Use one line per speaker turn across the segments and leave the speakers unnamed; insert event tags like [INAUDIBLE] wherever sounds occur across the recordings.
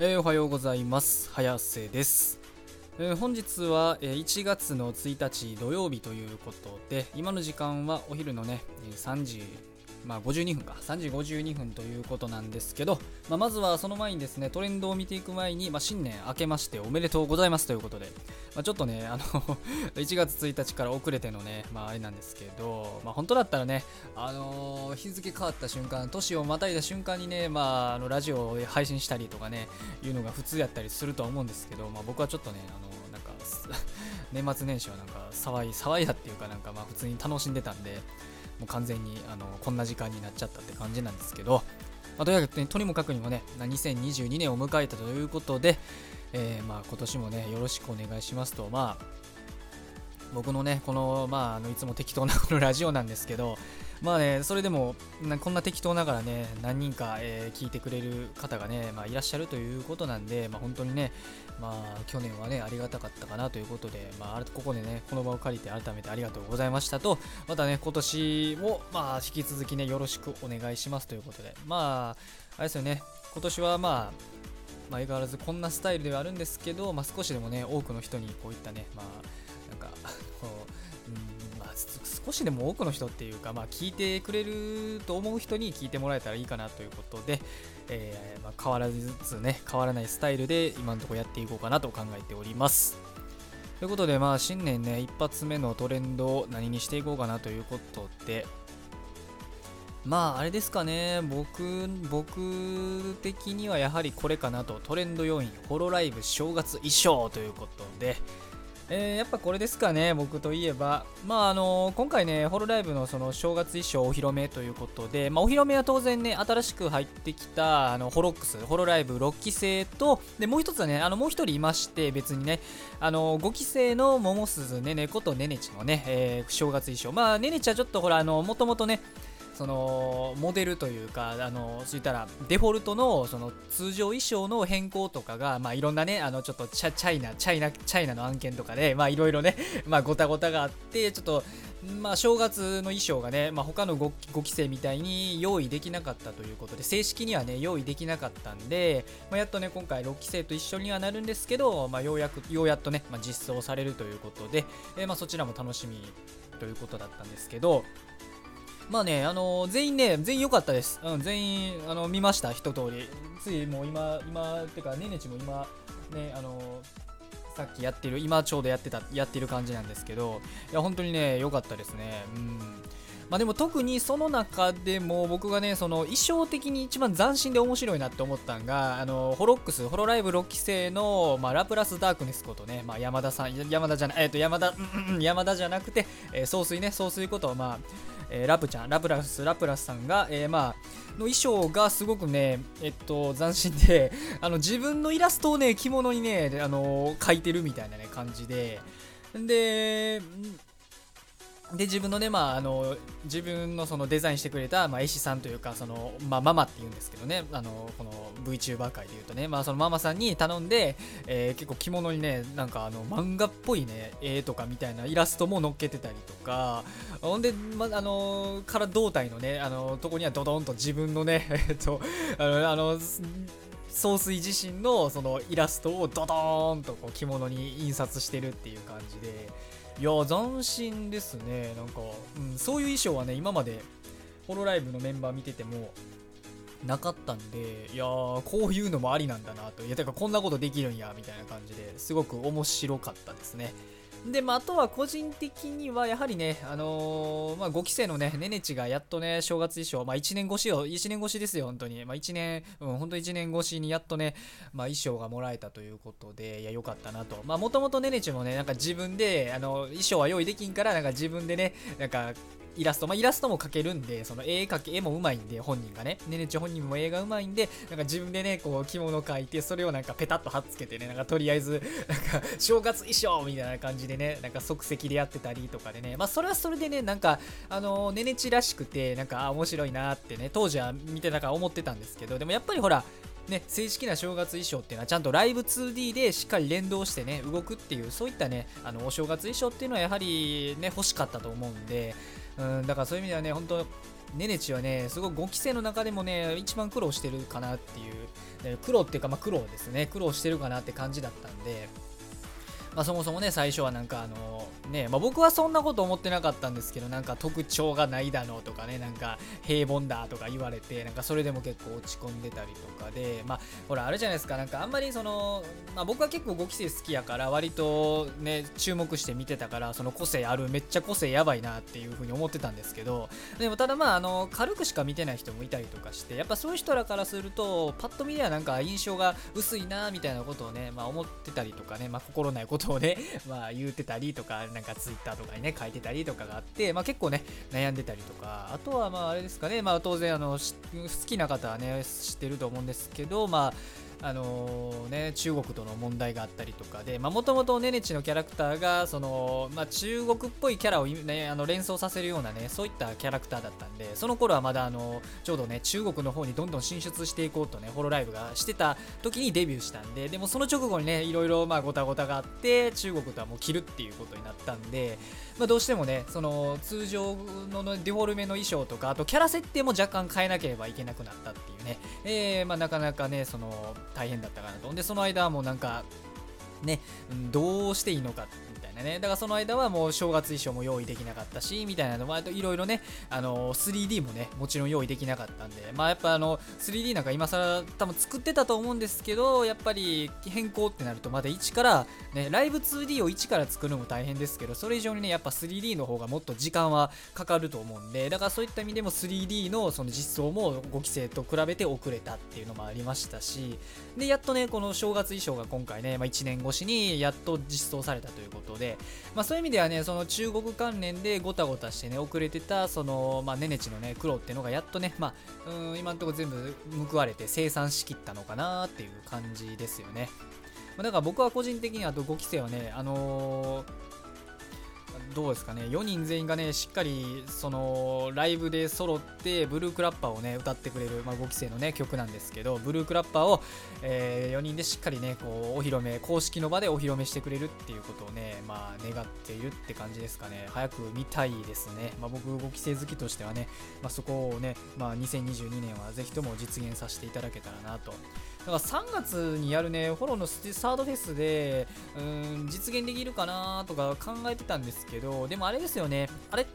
えーおはようございます。早瀬です、えー本日は、えー1月の1日土曜日ということで今の時間はお昼のねえー3時まあ52分か3時52分ということなんですけど、まあ、まずはその前にですねトレンドを見ていく前に、まあ、新年明けましておめでとうございますということで、まあ、ちょっとねあの1月1日から遅れてのねまああれなんですけど、まあ、本当だったらねあの日付変わった瞬間年をまたいだ瞬間にねまああのラジオを配信したりとかねいうのが普通やったりするとは思うんですけど、まあ、僕はちょっとねあのなんか [LAUGHS] 年末年始はなんか騒い騒いだっていうかなんかまあ普通に楽しんでたんでもう完全にあのこんな時間になっちゃったって感じなんですけど、まあ、とにかく、ね、とにもかくにもね2022年を迎えたということで、えーまあ今年もねよろしくお願いしますとまあ僕のねこのまああのいつも適当なこのラジオなんですけどまあねそれでもなこんな適当ながらね何人か、えー聞いてくれる方がね、まあ、いらっしゃるということなんで、まあ、本当にねまあ去年はねありがたかったかなということで、まあ、ここでねこの場を借りて改めてありがとうございましたとまたね今年もまあ引き続きねよろしくお願いしますということでまああれですよね今年はまあまあ、相変わらずこんなスタイルではあるんですけど、まあ、少しでもね多くの人にこういったねまあなんかこう、少しでも多くの人っていうか、まあ、聞いてくれると思う人に聞いてもらえたらいいかなということで、えーまあ、変わらずつね変わらないスタイルで今のところやっていこうかなと考えております。ということでまあ新年ね一発目のトレンドを何にしていこうかなということでまああれですかね僕僕的にはやはりこれかなと。トレンド要因ホロライブ正月衣装ということでえーやっぱこれですかね、僕といえば、まああの今回ね、ホロライブのその正月衣装お披露目ということで、まあ、お披露目は当然ね、新しく入ってきたあのホロックス、ホロライブ6期生と、でもう一つはね、あのもう一人いまして、別にね、あの5期生の桃鈴ねねことねねちのね、えー正月衣装、まあ、ねねちはちょっとほら、あのもともとね、そのモデルというか、あのそういったらデフォルトのその通常衣装の変更とかが、まあ、いろんなね、あのちょっとチャチャイナ、チャイナ、チャイナの案件とかで、まあ、いろいろね、[LAUGHS] まあ、ごたごたがあって、ちょっと、まあ、正月の衣装がね、まあ、他の 5, 5期生みたいに用意できなかったということで、正式にはね、用意できなかったんで、まあ、やっとね、今回6期生と一緒にはなるんですけど、まあ、ようやく、ようやっとね、まあ、実装されるということで、えーまあ、そちらも楽しみということだったんですけど、まあね、あの全員ね、全員良かったです。うん、全員、あの見ました、一通り。ついもう今、今、てか、ねねちも今、ね、あのさっきやってる、今ちょうどやってた、やってる感じなんですけど、いや、本当にね、良かったですね。うん。まあでも特にその中でも僕がね、その衣装的に一番斬新で面白いなって思ったんが、あの、ホロックス、ホロライブ6期生の、まあ、ラプラスダークネスことね、まあ、山田さん、山田じゃない、えっ、と、山田、うんうん山田じゃなくて、えー総帥ね、総帥こと、まあ、えーラプちゃん、ラプラス、ラプラスさんが、えーまあ、の衣装がすごくね、えっと、斬新で、[LAUGHS] あの、自分のイラストをね、着物にね、あの描いてるみたいなね、感じで、で、で自分のね、まあ、あの自分のそのデザインしてくれた、まあ、絵師さんというかその、まあ、ママって言うんですけどねあのこの VTuber 界で言うとね、まあ、そのママさんに頼んで、えー結構着物にねなんかあの漫画っぽいね絵とかみたいなイラストも載っけてたりとかほんで、まあのから胴体のねあのとこにはドドンと自分のね [LAUGHS] えっとあのあの総帥自身のそのイラストをドドーンとこう着物に印刷してるっていう感じでいや斬新ですね。なんか、うん、そういう衣装はね今までホロライブのメンバー見ててもなかったんでいやーこういうのもありなんだなと。いやてかこんなことできるんやみたいな感じですごく面白かったですね。で、まあ、あとは個人的にはやはりね、あのーまあ、5期生のね、ねねちがやっとね、正月衣装、まあ、1年越しよ、1年越しですよ、本当に。まあ、1年、うん、本当1年越しにやっとね、まあ、衣装がもらえたということで、いや、よかったなと。まあ、もともとねねちもね、なんか自分で、あの、衣装は用意できんから、なんか自分でね、なんか、イラスト、まあ、イラストも描けるんで、その絵描け、絵もうまいんで、本人がね、ねねち本人も絵がうまいんで、なんか自分でね、こう、着物描いて、それをなんかペタッと貼っつけてね、なんかとりあえず、なんか、正月衣装みたいな感じででね、なんか即席でやってたりとかでね、まあ、それはそれでね、なんか、あのねねちらしくて、なんか、あ、面白いなってね、当時は見てたから思ってたんですけど、でもやっぱりほら、ね、正式な正月衣装っていうのはちゃんとライブ 2D でしっかり連動してね動くっていうそういったねあのお正月衣装っていうのはやはりね欲しかったと思うんでうんだからそういう意味ではね本当ネネチはねすごい5期生の中でもね一番苦労してるかなっていう苦労っていうかまあ苦労ですね。苦労してるかなって感じだったんでまあ、そもそもね最初はなんかあのね、まあ、僕はそんなこと思ってなかったんですけどなんか特徴がないだのとかねなんか平凡だとか言われてなんかそれでも結構落ち込んでたりとかでまあほらあるじゃないですかなんかあんまりその、まあ、僕は結構5期生好きやから割とね注目して見てたからその個性あるめっちゃ個性やばいなっていう風に思ってたんですけどでもただまああの軽くしか見てない人もいたりとかしてやっぱそういう人らからするとパッと見ではなんか印象が薄いなみたいなことをね、まあ、思ってたりとかね、まあ、心ないことをねまあ言うてたりとかなんかツイッターとかにね書いてたりとかがあって、まあ、結構ね悩んでたりとかあとはまああれですかねまあ当然あの好きな方はね知ってると思うんですけどまああのー、ね、中国との問題があったりとかでもともとネネチのキャラクターがその、まあ、中国っぽいキャラを、ね、あの連想させるようなねそういったキャラクターだったんでその頃はまだあのちょうどね中国の方にどんどん進出していこうとねホロライブがしてた時にデビューしたんででもその直後にねいろいろまあごたごたがあって中国とはもう切るっていうことになったんで、まあ、どうしてもねその通常のデフォルメの衣装とかあとキャラ設定も若干変えなければいけなくなったっていうね、えー、まあ、なかなかねその大変だったかなと。でその間はもうなんかね、どうしていいのかなね。だからその間はもう正月衣装も用意できなかったし、みたいなのも、いろいろね、あの、3D もね、もちろん用意できなかったんで、まあやっぱあの、3D なんか今更多分作ってたと思うんですけど、やっぱり変更ってなるとまだ1から、ね、ライブ 2D を1から作るのも大変ですけど、それ以上にね、やっぱ 3D の方がもっと時間はかかると思うんで、だからそういった意味でも 3D のその実装も5期生と比べて遅れたっていうのもありましたし、で、やっとね、この正月衣装が今回ね、まあ、1年越しにやっと実装されたということで、まあ、そういう意味ではね、その中国関連でごたごたしてね、遅れてた、その、まあ、ネネチのね、苦労っていうのがやっとね、まあ、うん、今のところ全部報われて生産しきったのかなっていう感じですよね。まあ、だから僕は個人的にあと5期生はね、あのーどうですかね。4人全員がねしっかりそのライブで揃ってブルークラッパーをね歌ってくれる、まあ、5期生のね曲なんですけどブルークラッパーを、えー、4人でしっかりねこうお披露目公式の場でお披露目してくれるっていうことをねまあ願っているって感じですかね。早く見たいですね、まあ、僕5期生好きとしてはね、まあ、そこをね、まあ、2022年はぜひとも実現させていただけたらなとだから3月にやるね、フォローのサードフェスで、うん、実現できるかなとか考えてたんですけど、でもあれですよね、あれ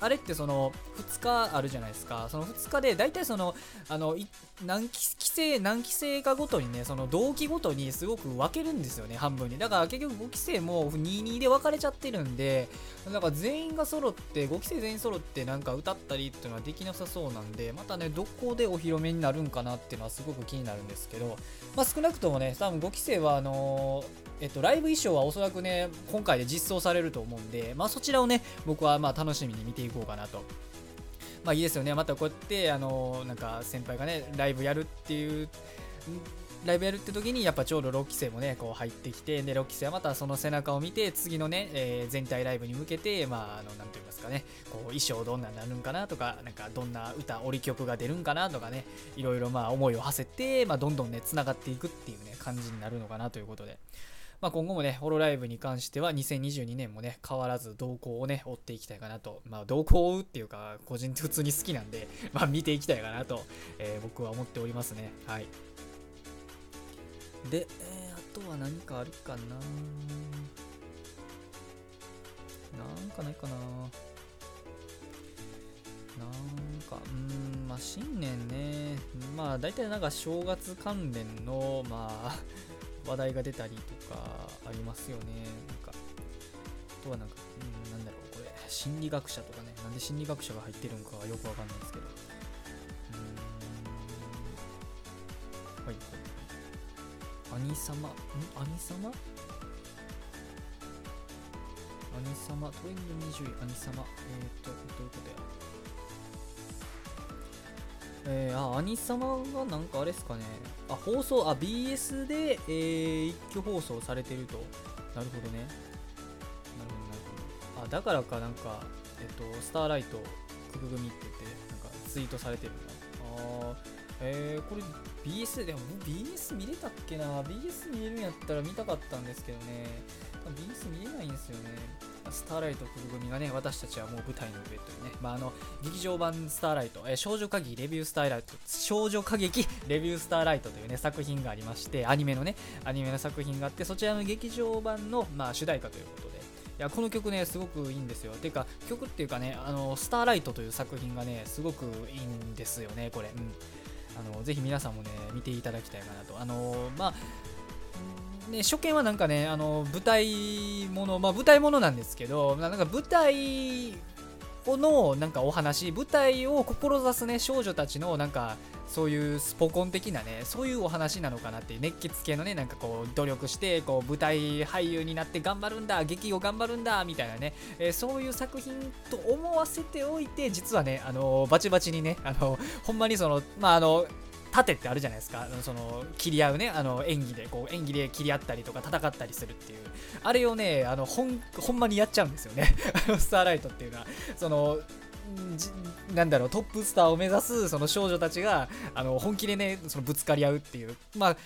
あれってその2日あるじゃないですか。その2日で大体そのあの何期生何期生かごとにねその同期ごとにすごく分けるんですよね半分に。だから結局5期生も22で分かれちゃってるんでだか全員が揃って5期生全員揃ってなんか歌ったりっていうのはできなさそうなんでまたねどこでお披露目になるんかなっていうのはすごく気になるんですけどまあ少なくともね多分5期生はあのーえっと、ライブ衣装はおそらくね、今回で実装されると思うんで、まあ、そちらをね、僕はまあ楽しみに見ていこうかなと。まあいいですよね。またこうやって、あの、なんか先輩がね、ライブやるっていう、ライブやるって時にやっぱちょうど6期生もねこう入ってきてで6期生はまたその背中を見て次のね、えー、全体ライブに向けてまああのなんて言いますかねこう衣装どんなになるんかなとかなんかどんな歌折り曲が出るんかなとかねいろいろまあ思いを馳せてまあどんどんねつながっていくっていうね感じになるのかなということでまあ、今後もね、ホロライブに関しては2022年もね、変わらず動向をね、追っていきたいかなと。まあ、動向を追うっていうか、個人普通に好きなんで、[LAUGHS] まあ、見ていきたいかなと、えー、僕は思っておりますね。はい。で、えー、あとは何かあるかななんかないかななんか、うん、まあ、新年ね、まあ、大体なんか正月関連の、まあ、話題が出たりとかありますよね。なんか、あとはなんか、うん、なんだろう、これ、心理学者とかね、なんで心理学者が入ってるのかはよくわかんないですけど。うん。はいはい。兄様、ん？兄様？兄様、トレンド20位、兄様？えっ、ー、と、どういうことや？えー、あ、兄様がなんかあれですかね。あ、放送、あ、BS で、えー、一挙放送されてると。なるほどね。なるほど、なるほど。あ、だからか、なんか、えっと、スターライト、国組って言って、なんかツイートされてるんだ。あえー、これ BS でも BS 見れたっけな ?BS 見れるんやったら見たかったんですけどね。BS 見れないんですよね。スターライト福組がね、私たちはもう舞台の上というね、まあ、あの、劇場版スターライト、えー、少女歌劇レビュースターライト、少女歌劇 [LAUGHS] レビュースターライトというね、作品がありまして、アニメのね、アニメの作品があって、そちらの劇場版の、まあ、主題歌ということで、いやこの曲ね、すごくいいんですよ。てか、曲っていうかね、あの、スターライトという作品がね、すごくいいんですよね、これ。うん。あの、ぜひ皆さんもね、見ていただきたいかなと。あの、まあ、ね、初見はなんかね、あの舞台もの、まあ、舞台ものなんですけど、なんか舞台のなんかお話、舞台を志すね、少女たちのなんか、そういうスポコン的なね、そういうお話なのかなっていう熱血系のね、なんかこう、努力して、こう、舞台俳優になって頑張るんだ、劇を頑張るんだ、みたいなね、えー、そういう作品と思わせておいて、実はね、あのバチバチにね、あのほんまにその、まあ、あの、盾ってあるじゃないですか。その切り合うねあの演技でこう演技で切り合ったりとか戦ったりするっていう。あれをねあのほんほんまにやっちゃうんですよね。[LAUGHS] スターライトっていうのは。そのなんだろうトップスターを目指すその少女たちがあの本気でねそのぶつかり合うっていう。まあ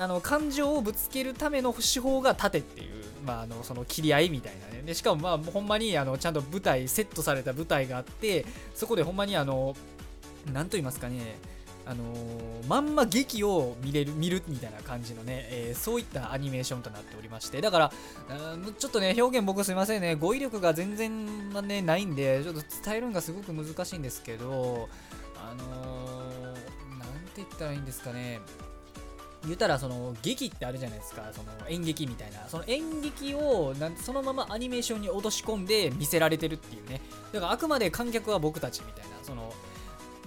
あの感情をぶつけるための手法が盾っていう、まあ、あのその切り合いみたいなね。でしかもまあほんまにあのちゃんと舞台セットされた舞台があってそこでほんまにあの何と言いますかね。あのー、まんま劇を見れる見るみたいな感じのね、えー、そういったアニメーションとなっておりましてだからちょっとね表現僕すいませんね。語彙力が全然、まね、ないんでちょっと伝えるのがすごく難しいんですけどあのー、なんて言ったらいいんですかね。言ったらその劇ってあるじゃないですか。その演劇みたいな。その演劇をなんそのままアニメーションに落とし込んで見せられてるっていうね。だからあくまで観客は僕たちみたいな。その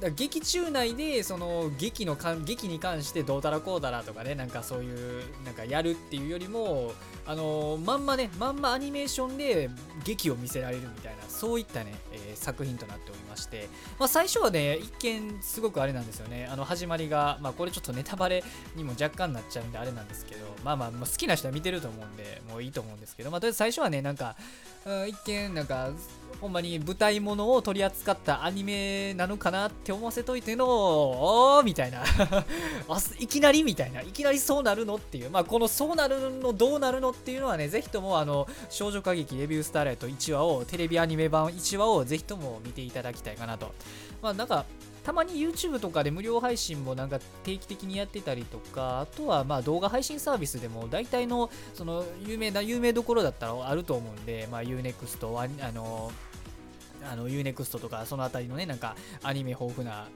だ劇中内でその劇のか劇に関してどうたらこうたらとかねなんかそういうなんかやるっていうよりもあのまんまねまんまアニメーションで劇を見せられるみたいなそういったね、えー、作品となっておりまして、まあ、最初はね一見すごくあれなんですよね。あの始まりがまあこれちょっとネタバレにも若干なっちゃうんであれなんですけどまあまあ、好きな人は見てると思うんでもういいと思うんですけどまあとりあえず最初はねなんかうん一見なんかほんまに舞台ものを取り扱ったアニメなのかなって思わせといての、おーみたいな [LAUGHS] いきなりみたいな。いきなりそうなるのっていう。まあ、このそうなるの、どうなるのっていうのはね、ぜひとも、あの、少女歌劇レビュースターライト1話を、テレビアニメ版1話をぜひとも見ていただきたいかなと。まあ、なんか、たまに YouTube とかで無料配信もなんか定期的にやってたりとか、あとはまあ動画配信サービスでも大体のその有名な有名どころだったらあると思うんで、まあ Unext、あの、あの UNEXT とかその辺りのねなんかアニメ豊富な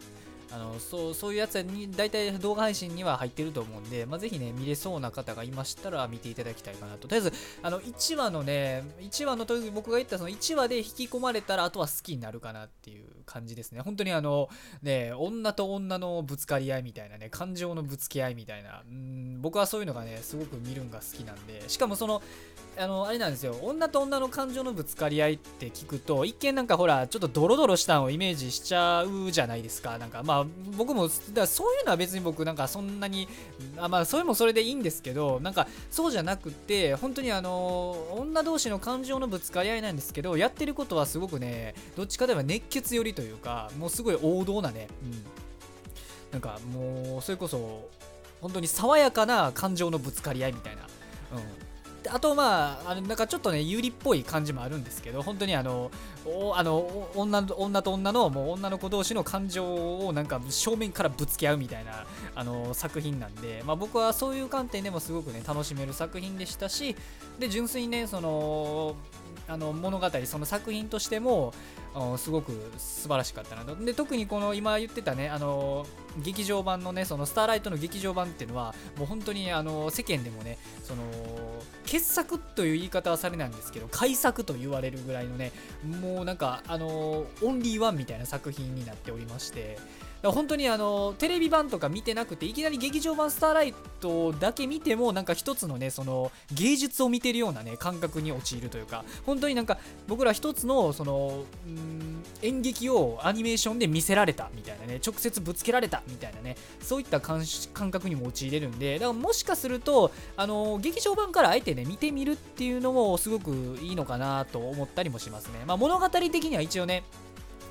あのそうそういうやつに大体動画配信には入ってると思うんで、まあ、ぜひね見れそうな方がいましたら見ていただきたいかなと。とりあえずあの1話のね1話の時僕が言ったその1話で引き込まれたらあとは好きになるかなっていう感じですね。本当にあのね女と女のぶつかり合いみたいなね感情のぶつけ合いみたいな。うん僕はそういうのがねすごく見るんが好きなんで。しかもそのあのあれなんですよ。女と女の感情のぶつかり合いって聞くと一見なんかほらちょっとドロドロしたのをイメージしちゃうじゃないですか。なんかまあ僕もだそういうのは別に僕なんかそんなにあまあそれもそれでいいんですけどなんかそうじゃなくて本当にあの女同士の感情のぶつかり合いなんですけどやってることはすごくねどっちかといえば熱血寄りというかもうすごい王道なね、うん、なんかもうそれこそ本当に爽やかな感情のぶつかり合いみたいな、うん、あとまああのなんかちょっとね有利っぽい感じもあるんですけど本当にあのあの女女と女のもう女の子同士の感情をなんか正面からぶつけ合うみたいなあの作品なんで、まあ、僕はそういう観点でもすごくね楽しめる作品でしたしで純粋にねそのあの物語その作品としてもすごく素晴らしかったなと。で特にこの今言ってたねあの劇場版のねそのスターライトの劇場版っていうのはもう本当にあの世間でもねその傑作という言い方はされないんですけど改作と言われるぐらいのねもうなんかあのオンリーワンみたいな作品になっておりまして本当にあのテレビ版とか見てなくていきなり劇場版スターライトだけ見てもなんか一つのねその芸術を見てるようなね感覚に陥るというか本当になんか僕ら一つのその演劇をアニメーションで見せられたみたいなね直接ぶつけられたみたいなねそういった感覚にも陥れるんでだからもしかするとあの劇場版からあえてね見てみるっていうのもすごくいいのかなと思ったりもしますね。まあ物語的には一応ね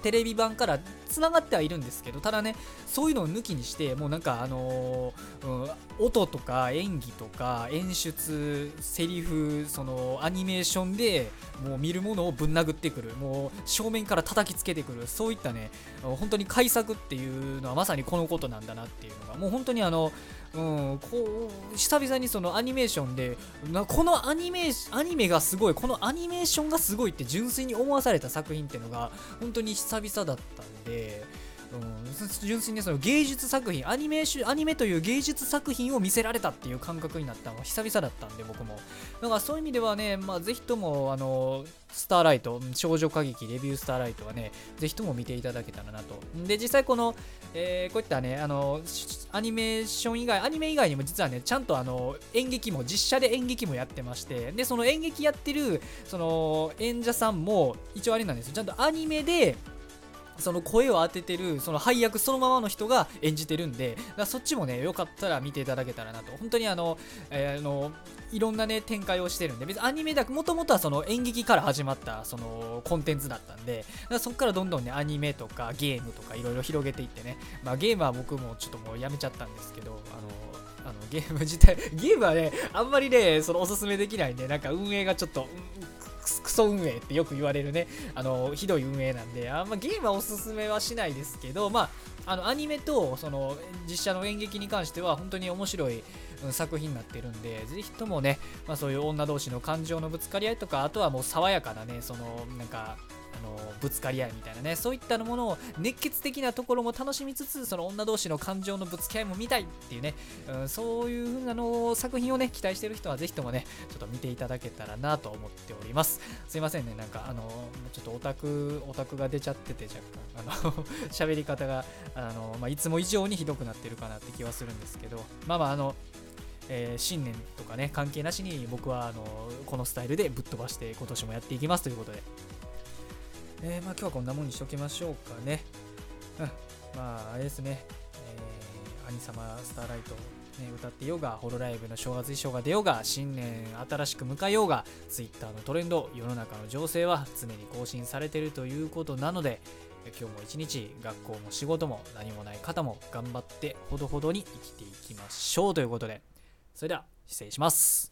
テレビ版からつながってはいるんですけどただねそういうのを抜きにしてもうなんかあのー、うん、音とか演技とか演出セリフそのアニメーションでもう見るものをぶん殴ってくる。もう正面から叩きつけてくる。そういったね本当に改作っていうのはまさにこのことなんだなっていうのがもう本当にあのうん、こう久々にそのアニメーションでなこのアニメアニメがすごいこのアニメーションがすごいって純粋に思わされた作品っていうのが本当に久々だったんでうん、純粋にその芸術作品アニメアニメという芸術作品を見せられたっていう感覚になったのは久々だったんで僕も。だからそういう意味ではね、まあ、ぜひともあのスターライト少女歌劇レビュースターライトはねぜひとも見ていただけたらなと。で実際この、えー、こういったねあのアニメーション以外アニメ以外にも実はねちゃんとあの演劇も実写で演劇もやってましてでその演劇やってるその演者さんも一応あれなんですよ。ちゃんとアニメでその声を当ててるその配役そのままの人が演じてるんでそっちもねよかったら見ていただけたらなと。本当にあの,、えー、あのいろんなね展開をしてるんで別にアニメだもともとはその演劇から始まったそのコンテンツだったんでそこからどんどんねアニメとかゲームとかいろいろ広げていってね、まあ、ゲームは僕もちょっともうやめちゃったんですけどあのあのゲーム自体ゲームはねあんまりねそのおすすめできないんでなんか運営がちょっと、うんクソ運営ってよく言われるね、あの、ひどい運営なんで、あんまゲームはおすすめはしないですけど、まあ、あの、アニメと、その、実写の演劇に関しては、本当に面白い、作品になってるんで、ぜひともね、まあそういう女同士の感情のぶつかり合いとか、あとはもう爽やかなね、その、なんか、のぶつかり合いみたいなねそういったものを熱血的なところも楽しみつつその女同士の感情のぶつけ合いも見たいっていうね、うん、そういう風なの作品をね期待してる人はぜひともねちょっと見ていただけたらなと思っております。すいませんねなんかあのちょっとオタクオタクが出ちゃってて若干あの [LAUGHS] 喋り方があの、まあ、いつも以上にひどくなってるかなって気はするんですけどまあまああのえー、新年とかね関係なしに僕はあのこのスタイルでぶっ飛ばして今年もやっていきますということで。えー、まあ今日はこんなもんにしときましょうかね。うん、まああれですね、えー、兄様スターライト、ね、歌ってようが、ホロライブの正月衣装が出ようが、新年新しく迎えようが、Twitter のトレンド、世の中の情勢は常に更新されているということなので、今日も一日学校も仕事も何もない方も頑張ってほどほどに生きていきましょうということで。それでは失礼します。